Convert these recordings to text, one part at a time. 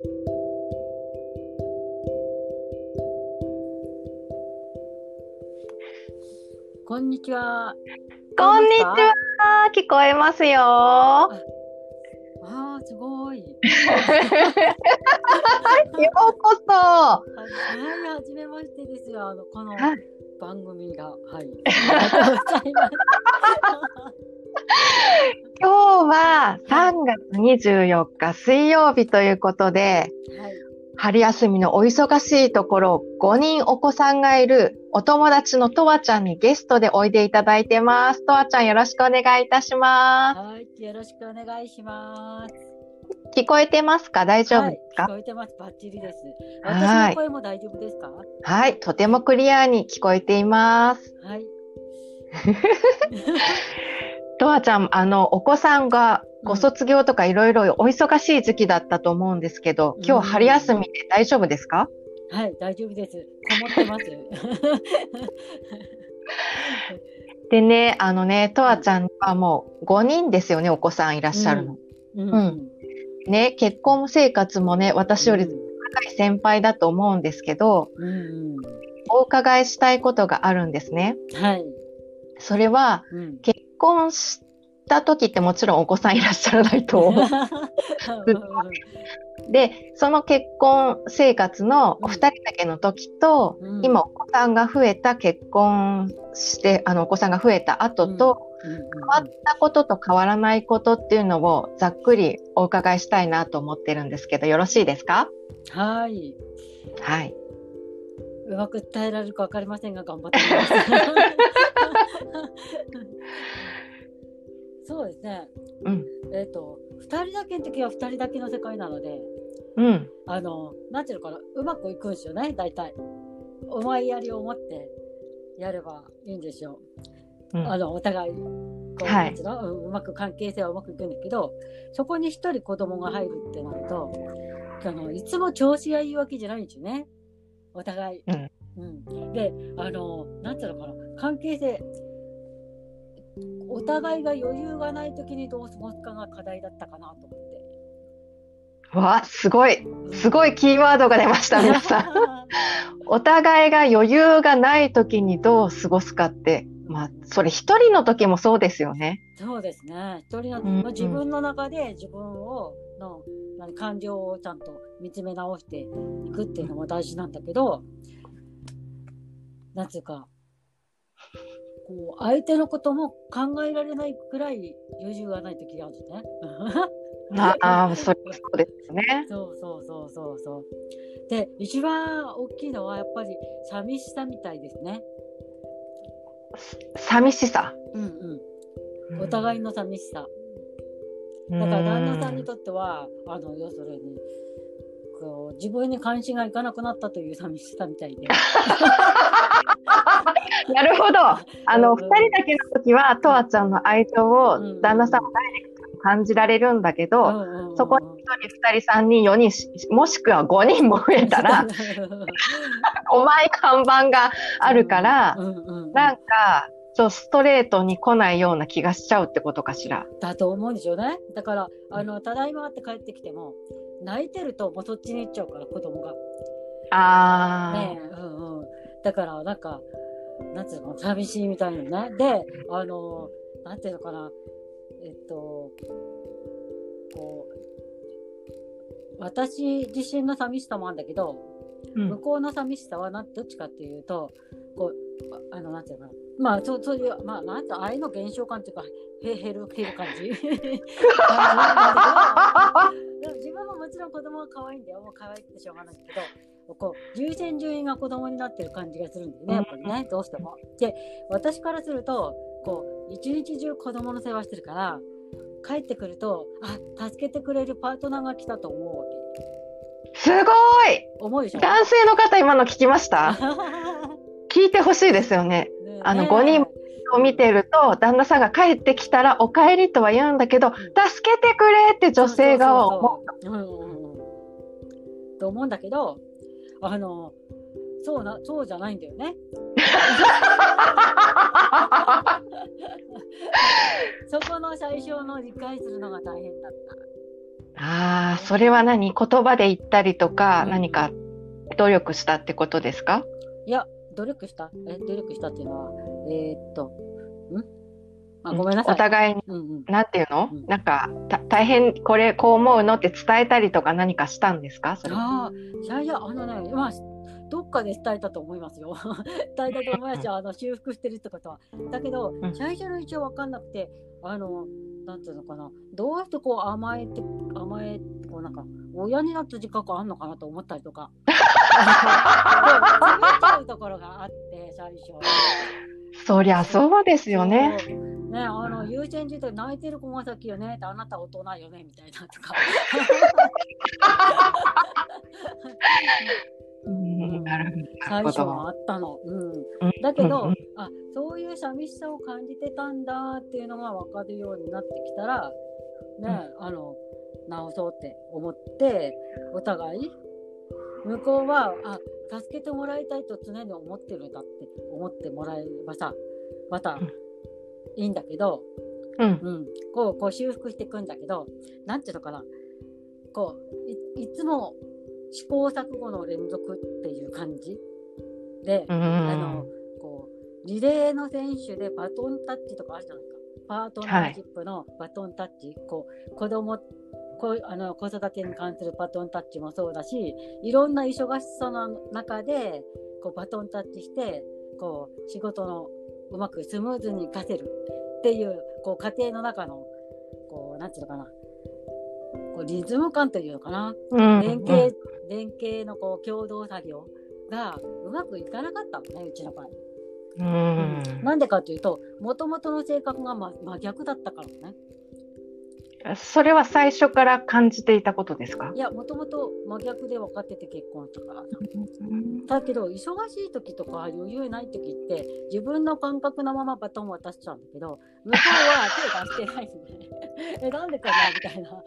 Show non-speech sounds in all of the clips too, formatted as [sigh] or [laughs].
こんにちは。こんにちは。聞こえますよ。ああ、すごい。[laughs] ようこそ。はい、はじめましてですよ。あの、この番組が。はい。[laughs] ありがとうございます。今日は3月24日水曜日ということで、はい、春休みのお忙しいところ、5人お子さんがいるお友達のとわちゃんにゲストでおいでいただいてます。とわちゃんよろしくお願いいたします。はい、よろしくお願いします。聞こえてますか？大丈夫ですか、はい、聞こえてます。バッチリです。私の声も大丈夫ですか？はい、とてもクリアに聞こえています。はい。[laughs] とわちゃん、あの、お子さんがご卒業とかいろいろお忙しい時期だったと思うんですけど、今日春休みで大丈夫ですか、はい、大丈夫です。こもってます。[laughs] でね、あのね、とわちゃんはもう5人ですよね、お子さんいらっしゃるの。うん。うん、ね、結婚生活もね、私より高い先輩だと思うんですけど、うん、お伺いしたいことがあるんですね。はい。それは、うん、結婚した時ってもちろんお子さんいらっしゃらないと思う。で、その結婚生活のお二人だけの時と、うん、今お子さんが増えた結婚して、あのお子さんが増えた後と、うん、変わったことと変わらないことっていうのをざっくりお伺いしたいなと思ってるんですけど、よろしいですかはい。はい。うまく伝えられるか分かりませんが、頑張ってみます。そうですね。うん。えっ、ー、と、二人だけの時は二人だけの世界なので、うん。あの、なんていうのかな、うまくいくんですよね、大体。思いやりを持ってやればいいんですよ。うん、あの、お互い、こう、はい、うまく関係性はうまくいくんだけど、そこに一人子供が入るってなると、あの、いつも調子がいいわけじゃないんですよね。お互い。うん。うん、で、あの、なんていうのかな、関係性、お互いが余裕がない時にどう過ごすかが課題だったかなと思って。わすごいすごいキーワードが出ました皆さん。[laughs] お互いが余裕がない時にどう過ごすかってまあそれ一人の時もそうですよね。そうですね一人の、うんうん、自分の中で自分をの感情をちゃんと見つめ直していくっていうのも大事なんだけどなんつうかこう相手のことも考えられないくらい余裕がない時があるね。ああ、そそうですね。そうそうそうそうそう。で、一番大きいのはやっぱり寂しさみたいですね。寂しさ。うんうん。お互いの寂しさ。だから旦那さんにとっては、あの要するにこう自分に関心がいかなくなったという寂しさみたいで。[laughs] なるほど。あの、二、人だけの時は、とわちゃんの愛情を旦那さんもダイレクトに感じられるんだけど、そこに一人、二人、三人、四人、もしくは五人も増えたら、[laughs] 5枚看板があるから、なんか、ちょストレートに来ないような気がしちゃうってことかしら。だと思うんですよね。だから、あの、ただいまって帰ってきても、泣いてるともうそっちに行っちゃうから、子供が。ああ。ねうんうん。だから、なんか、なんていうの寂しいみたいなね。で、あの、なんていうのかな、えっと、こう、私自身の寂しさもあるんだけど、うん、向こうの寂しさはなどっちかっていうと、こう、あの、なんていうのかな、まあ、そうそういう、まあ、なんと、愛の減少感っていうか、へ減る、減る感じ。[laughs] でも自分ももちろん子供は可愛いんだよ。もう可愛くてしょうがないけど、こう優先順位が子供になってる感じがするんだよね、やっぱりね、どうしても。で、私からすると、こう、一日中子供の世話してるから、帰ってくると、あ、助けてくれるパートナーが来たと思うわけ。すごい思うでしょ？男性の方今の聞きました？[laughs] 聞いてほしいですよね。ねあの、5人を見てると、旦那さんが帰ってきたら、お帰りとは言うんだけど、うん、助けてくれって女性が思う。と思うんだけど、あの、そうな、そうじゃないんだよね。[laughs] そこの最初の理解するのが大変だっああ、それは何？言葉で言ったりとか、うん、何か努力したってことですか？いや、努力したえ、努力したっていうのは、えー、っと、ん？あごめんなさい。お互いに、うんうん、なんていうの、うん、なんか大変これこう思うのって伝えたりとか何かしたんですか？それああ、いやいや、あのね、まあ、どっかで伝えたと思いますよ。[laughs] 伝えたと思いますよ。あの修復してるってことは。だけど、最初の一応分かんなくて、あの、なんていうのかな、どうやってこう甘えて、甘えて、こうなんか、親になった自覚あんのかなと思ったりとか。詰めちゃうところがあって、最初。そりゃそうですよね。ね、あの優先順位泣いてる子が先よねってあなた大人よねみたいなとか。[laughs] 最初はあったの。うん、だけど、あそういう寂しさを感じてたんだっていうのが分かるようになってきたら、ね、あの直そうって思ってお互い向こうはあ助けてもらいたいと常に思ってるんだって思ってもらえばさまたいいんだけど、うん、うん、こうこう修復していくんだけどなんていうのかな。こういつも試行錯誤の連続っていう感じ？で、うん、あのこうリレーの選手でバトンタッチとかあるじゃないか。パートナーシップのバトンタッチ、はい、こう子供こあの子育てに関するバトンタッチもそうだしいろんな忙しさの中でこうバトンタッチしてこう仕事のうまくスムーズに活かせるっていうこう家庭の中のこうなんていうのかな。こうリズム感というのかな、うん、連携、うん、連携のこう共同作業がうまくいかなかったのねうちの場合。うん、なんでかというともともとの性格が真真逆だったからね。それは最初から感じていたことですか？いやもともと真逆で分かってて結婚したから、だけど忙しい時とか余裕ない時って自分の感覚のままバトン渡しちゃうんだけど向こうは手出してないんで [laughs] えなんでかなみたいな。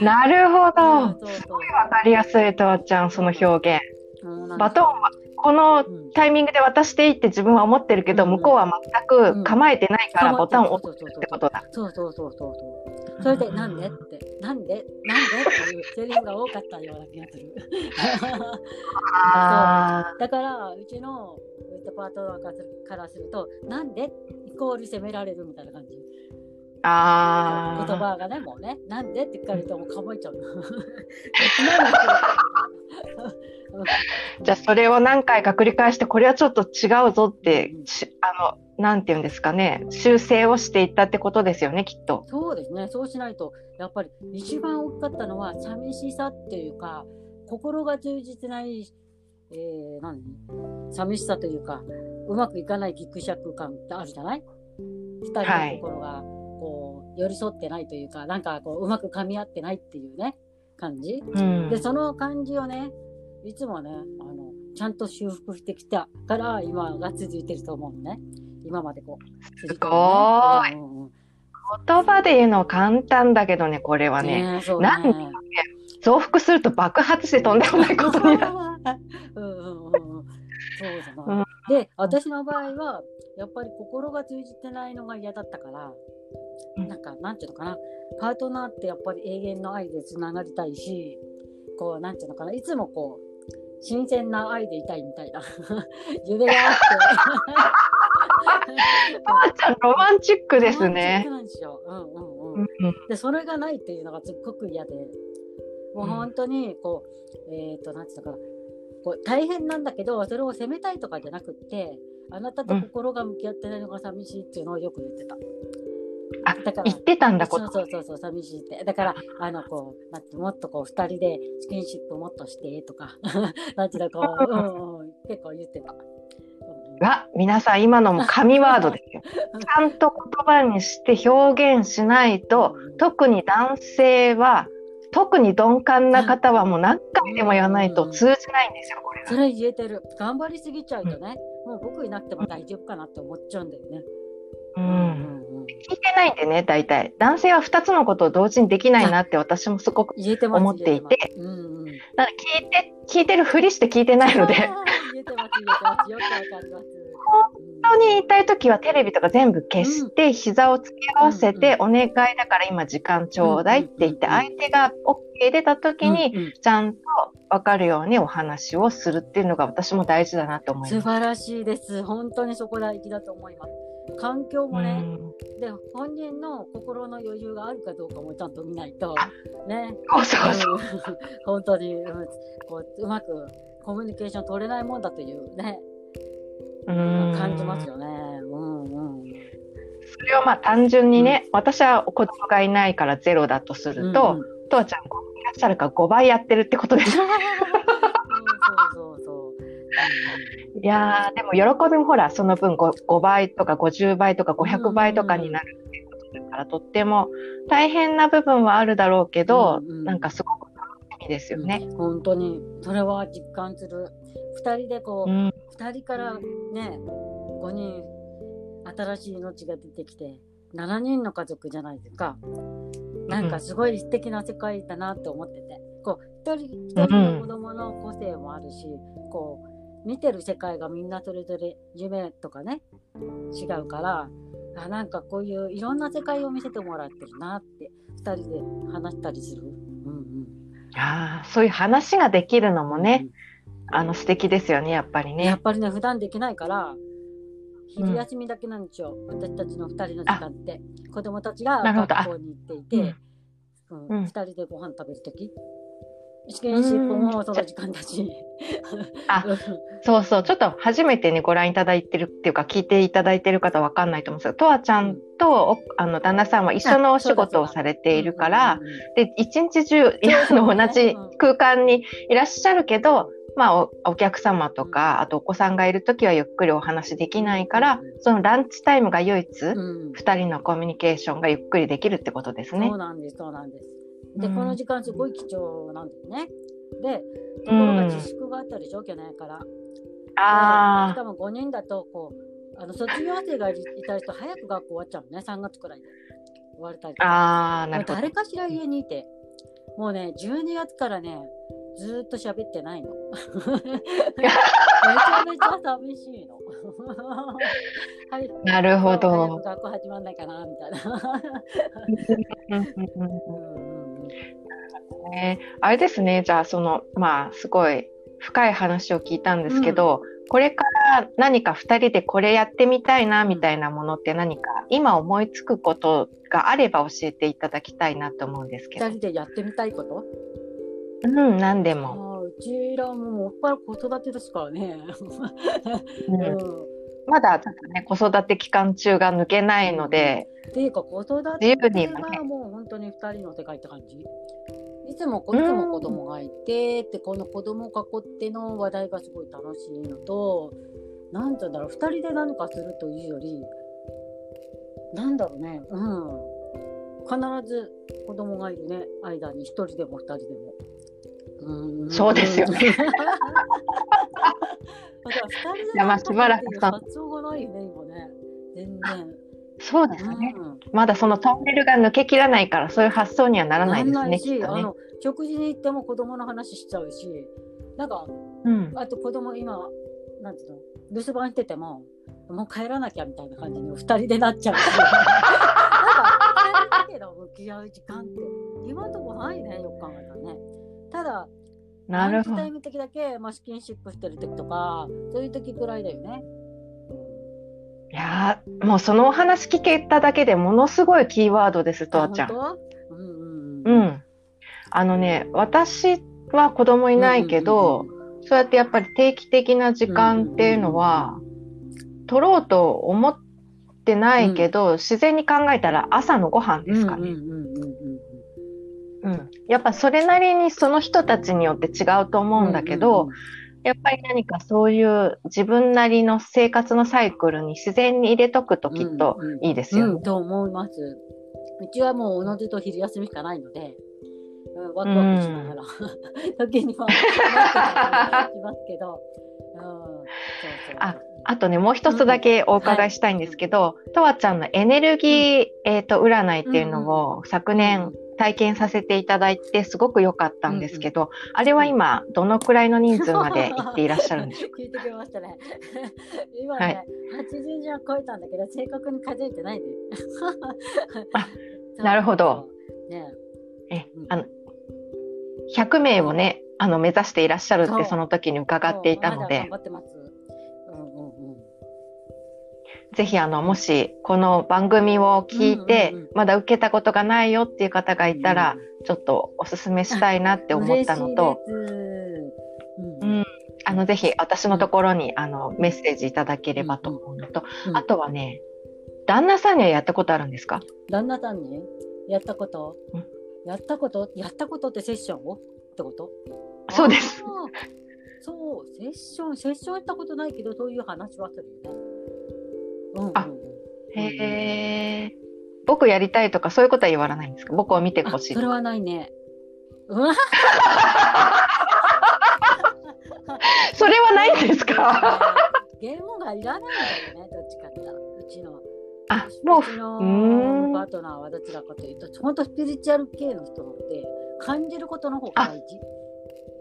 [laughs] なるほど、うん、すごい分かりやすいとわちゃんその表現、うん、バトンはこのタイミングで渡していいって自分は思ってるけど、うん、向こうは全く構えてないからボタンを押すってことだ。そうそうそうそうそう。それで、なんでって、なんで？なんでっていうセリフが多かったような気がする。だから、うちのウィットパートナーからすると、なんでイコール責められるみたいな感じ。あ言葉がね、もうね、なんでって聞かれるともうかぼいちゃう。[laughs] [laughs] じゃあそれを何回か繰り返してこれはちょっと違うぞって、うん、あのなんて言うんですかね。修正をしていったってことですよねきっと。そうですね。そうしないとやっぱり一番大きかったのは寂しさっていうか心が充実ない、えー、何？寂しさというかうまくいかないギクシャク感ってあるじゃない？二人の心が。こう、寄り添ってないというかなんかこううまく噛み合ってないっていうね感じ、うん、でその感じをねいつもね、あの、ちゃんと修復してきたから今が続いてると思うのね。今までこう。すごい、うんうん。言葉で言うの簡単だけどね、これはね。ねねなんで、増幅すると爆発してとんでもないことになる。[laughs] うんうんうん、そうだな。うん、で、私の場合は、やっぱり心が通じてないのが嫌だったから、なんか、なんていうのかな、パートナーってやっぱり永遠の愛でつながりたいし、こう、なんていうのかな、いつもこう、新鮮な愛でいたいみたいな。[laughs] 夢があって。[laughs] あーちゃんロマンチックですね。なんですよ。うんうんうん。でそれがないっていうのがすっごく嫌で、もう本当にこう、えっ、ー、となんていうのかな、こう大変なんだけどそれを責めたいとかじゃなくって、あなたと心が向き合ってないのが寂しいっていうのをよく言ってた。あ、だから言ってたんだ、そうそうそうそう、寂しいって。だから、あの、こう、なんて、もっとこう、二人でスキンシップもっとしてとか、[laughs] なんていうこう、うんうん、結構言ってた。が、皆さん今のも神ワードですよ。[laughs] ちゃんと言葉にして表現しないと、特に男性は、特に鈍感な方はもう何回でも言わないと通じないんですよ、これそれ言えてる。頑張りすぎちゃうとね、もう僕いなくても大丈夫かなって思っちゃうんだよね。うん。聞いてないんでね、大体。男性は2つのことを同時にできないなって私もすごく思っていて、うんうん、だから聞いて、聞いてるふりして聞いてないので。[laughs] 本常にいたい時はテレビとか全部消して、膝を突き合わせて、お願いだから今時間ちょうだいって言って、相手が OK 出た時に、ちゃんと分かるようにお話をするっていうのが私も大事だなと思います。素晴らしいです。本当にそこ大事だと思います。環境もね、で本人の心の余裕があるかどうかもちゃんと見ないとね。そうそうそう。[laughs] 本当にこううまくコミュニケーション取れないもんだというね。感じますよね。うんうん。それをまあ単純にね、うん、私は子供がいないからゼロだとすると、うんうん、ちゃんいらっしゃるから5倍やってるってことです。[laughs] いやでも喜びもほらその分 5, 5倍とか50倍とか500倍とかになるっていうことだから、とっても大変な部分はあるだろうけど、うんうん、なんかすごく楽しみですよね。本当にそれは実感する。2人でこう、うん、2人からね5人新しい命が出てきて7人の家族じゃないですか。なんかすごい素敵な世界だなって思ってて、こう一人一人の子供の個性もあるし、こう見てる世界がみんなそれぞれ夢とかね違うからあなんかこういういろんな世界を見せてもらってるなって2人で話したりする？うんうん、あそういう話ができるのもね、うん、あの素敵ですよねやっぱりね。やっぱりね普段できないから昼休みだけなんですよ、うん、私たちの2人の時間って。子供たちが学校に行っていて、うん、うん、2人でご飯食べる時試験シップもその時間だし。あ、[laughs] そうそう。ちょっと初めてね、ご覧いただいてるっていうか、聞いていただいてる方わかんないと思うんですけど、とわちゃんと、あの、旦那さんは一緒のお仕事をされているから、で、一日中、の同じ空間にいらっしゃるけど、まあお、お客様とか、あとお子さんがいるときはゆっくりお話できないから、そのランチタイムが唯一、二、人のコミュニケーションがゆっくりできるってことですね。そうなんです、そうなんです。で、この時間すごい貴重なんだよね。で、ところが自粛があったでしょ、去年から。ああ。しかも5人だと、こう、あの卒業生がいた人、早く学校終わっちゃうのね、3月くらいで。終われたりああ、なるほど。誰かしら家にいて、もうね、12月からね、ずっと喋ってないの。めちゃめちゃ寂しいの。[laughs] はい、なるほど。学校始まんないかなみたいな。ね、あれですね、じゃあそのまあすごい深い話を聞いたんですけど、うん、これから何か2人でこれやってみたいなみたいなものって何か今思いつくことがあれば教えていただきたいなと思うんですけど。2人でやってみたいこと？うん、何でも。うちらももっぱら子育てですからね。うん、[laughs] まだちょっとね、子育て期間中が抜けないので。っていうか、子育てはもう本当に2人の世界って感じ。いつもいつも子供がいて、でこの子供を囲っての話題がすごい楽しいのと、なんて言うんだろう、2人で何かするというより、なんだろうね、うん。必ず子供がいるね、間に1人でも2人でも。そうですよね。[laughs] まあしばらく発想がないよね、今ね。全然。そうですね、うん、まだそのトンネルが抜けきらないから、そういう発想にはならないですね。しねあの食事に行っても子供の話しちゃうし、なんか、うん、あと子供今、なんていうの、留守番してても、もう帰らなきゃみたいな感じに二人でなっちゃうし。[laughs] なんか、二人だけど向き合う時間って、今んとこないね、よく考えたらね。ただ、なるほど。タイム的だけ、まあ、スキンシップしてる時とか、そういう時くらいだよね。いやもうそのお話聞けただけでものすごいキーワードです、とわちゃん。うん、うん、うん。あのね、私は子供いないけど、そうやってやっぱり定期的な時間っていうのは、取ろうと思ってないけど、うん、自然に考えたら朝のご飯ですかね。うん、やっぱそれなりにその人たちによって違うと思うんだけど、やっぱり何かそういう自分なりの生活のサイクルに自然に入れとくときっといいですよ。ね。うんうん、と思います。うちはもうおのずと昼休みしかないので、うん、ワクワクしながら、[laughs] 時にはしますけど、うん、そうそう。ああとね、もう一つだけお伺いしたいんですけど、とわ、ちゃんのエネルギー、えっ、ー、と、占いっていうのを昨年体験させていただいてすごく良かったんですけど、うんうん、あれは今どのくらいの人数まで [laughs] 行っていらっしゃるんでしょうか？[laughs] 聞いてきましたね。今ね、はい、80人は超えたんだけど正確に数えてないで。なるほど。ね、え、あの100名をねあの目指していらっしゃるってその時に伺っていたので。ぜひあのもしこの番組を聞いて、まだ受けたことがないよっていう方がいたら、ちょっとおすすめしたいなって思ったのと、うん、あのぜひ私のところにあのメッセージいただければと思うのと、あとはね旦那さんにはやったことあるんですか？旦那さんにやったこと、やったこと？やったことってセッション？をってこと？そうです。そう、セッション、セッションやったことないけど、そういう話はするよね。あ、へえ。僕やりたいとかそういうことは言わないんですか？僕を見てほしい。それはないね。[laughs] それはないんですか？ゲームがいらないんだよね、どっちかってうちの。あ、もう、うちのパートナーはどちらかというと、本当スピリチュアル系の人って感じることの方が大事っ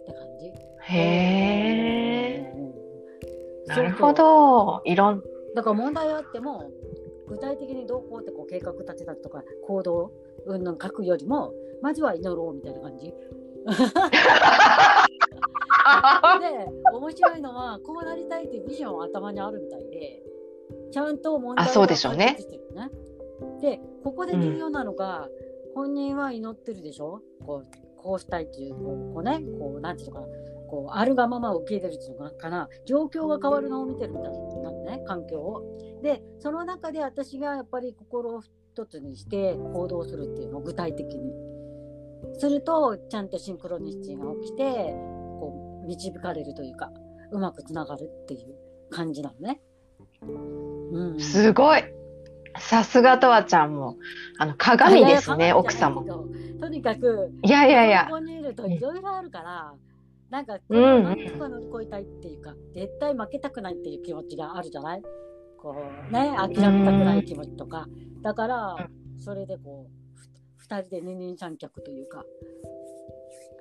て感じ。へえ。なるほど。いろんだから問題あっても具体的にどうこうってこう計画立てたりとか行動うんぬん書くよりもまずは祈ろうみたいな感じ。[laughs] で面白いのはこうなりたいっていうビジョンは頭にあるみたいでちゃんと問題を解決してるね。でここで重要なのが、うん、本人は祈ってるでしょ？こうこうしたいっていうこうねこうなんていうのかなこうあるがまま受け入れるっていうのかな。状況が変わるのを見てるみたいなね環境を。でその中で私がやっぱり心を一つにして行動するっていうのを具体的に。するとちゃんとシンクロニシティが起きてこう導かれるというかうまくつながるっていう感じなのね。うん、すごい。さすがとわちゃんも。あの鏡ですね奥様。とにかくいやいやいや。ここにいるといろいろあるから、なんか、これを何とか乗り越えたいっていうか、うん、絶対負けたくないっていう気持ちがあるじゃない？こうね、諦めたくない気持ちとか。だから、それでこう、二人で二人三脚というか、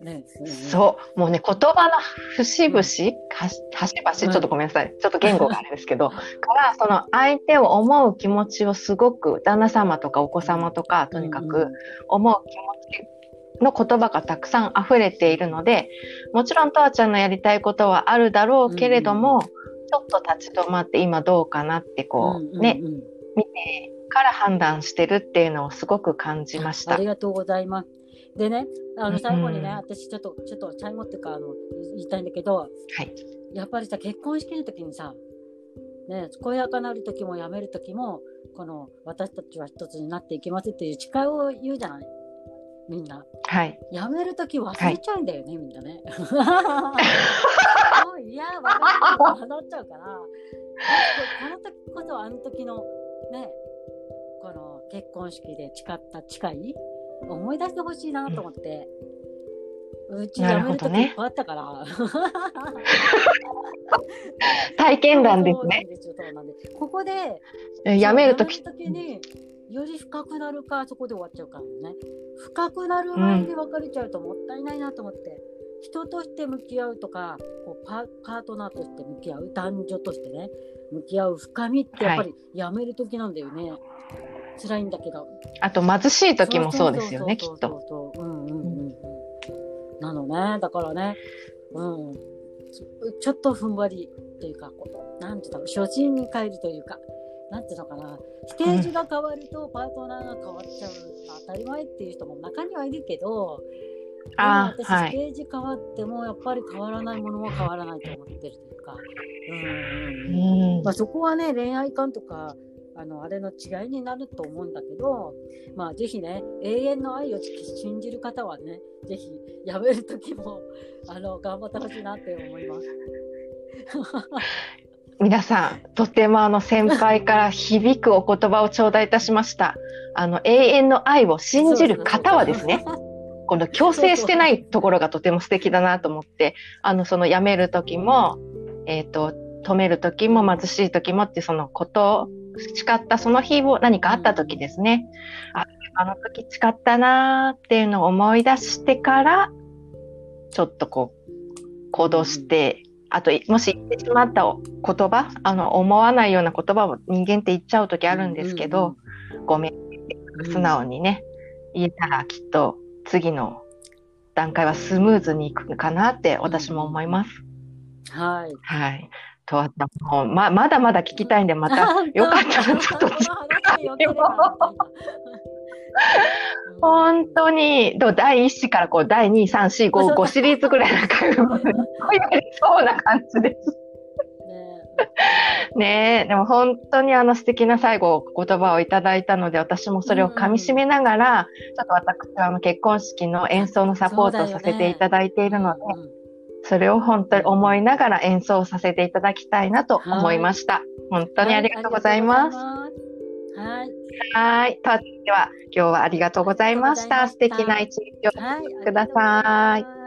ね、そう、もうね、言葉の節々、端々、ちょっとごめんなさい、ちょっと言語があれですけど、から、その相手を思う気持ちをすごく、旦那様とかお子様とか、とにかく思う気持ちの言葉がたくさん溢れているので、もちろんとわちゃんのやりたいことはあるだろうけれども、うん、ちょっと立ち止まって今どうかなってこう、ね、見てから判断してるっていうのをすごく感じました。ありがとうございます。でね、あの最後にね、うん、私ちょっと、ちょっと最後っていうか、あの、言いたいんだけど、はい。やっぱりさ、結婚式の時にさ、ね、健やかなる時も辞める時も、この私たちは一つになっていきますっていう誓いを言うじゃない？みんな。はい。やめるとき忘れちゃうんだよね、はい、みんなね。[laughs] もういや、分かるなっちゃうから、この時こそあの時のね、この結婚式で誓った誓い思い出してほしいなと思って。うちやめるときいっぱいあったから。[laughs] 体験談ですね。ここで、やめるときに、より深くなるか、そこで終わっちゃうからね。深くなる前に別れちゃうともったいないなと思って、うん、人として向き合うとかこうパートナーとして向き合う男女としてね向き合う深みってやっぱりやめる時なんだよね、はい、辛いんだけど。あと貧しい時もそうですよねきっと。うんうんうん、なのねだからね。うん。ちょっとふんわりというかこうなんていうの初心に帰るというかなんていうのかな、ステージが変わるとパートナーが変わっちゃう。当たり前っていう人も中にはいるけど、あ私、はい、ステージ変わってもやっぱり変わらないものは変わらないと思ってるというか、うんうんまあ、そこはね、恋愛観とか、あのあれの違いになると思うんだけど、まあ、ぜひね、永遠の愛を信じる方はね、ぜひやめる時もあの頑張ってほしいなって思います。皆さん、とてもあの先輩から響くお言葉を頂戴いたしました。あの永遠の愛を信じる方はですね、[laughs] この強制してないところがとても素敵だなと思って、あのその辞める時も、えっ、ー、と、止める時も貧しい時もってそのことを誓ったその日を何かあった時ですね。ああの時誓ったなーっていうのを思い出してから、ちょっとこう、行動して、あと、もし言ってしまった言葉、あの、思わないような言葉を人間って言っちゃう時あるんですけど、ごめん、素直にね、言えたらきっと次の段階はスムーズにいくかなって私も思います。はい。はい。とわたもうままだまだ聞きたいんで、また [laughs] よかったらちょっと [laughs] 本当に、第1子からこう第2、3、4、5、5シリーズぐらいなんか、すごいそうな感じです。ねえ、でも本当にあの素敵な最後言葉をいただいたので、私もそれを噛み締めながら、うん、ちょっと私はあの結婚式の演奏のサポートをさせていただいているので、そ、ね,、れを本当に思いながら演奏させていただきたいなと思いました。本当にありがとうございます。はい。はい。では、今日はありがとうございました。素敵な一日をください。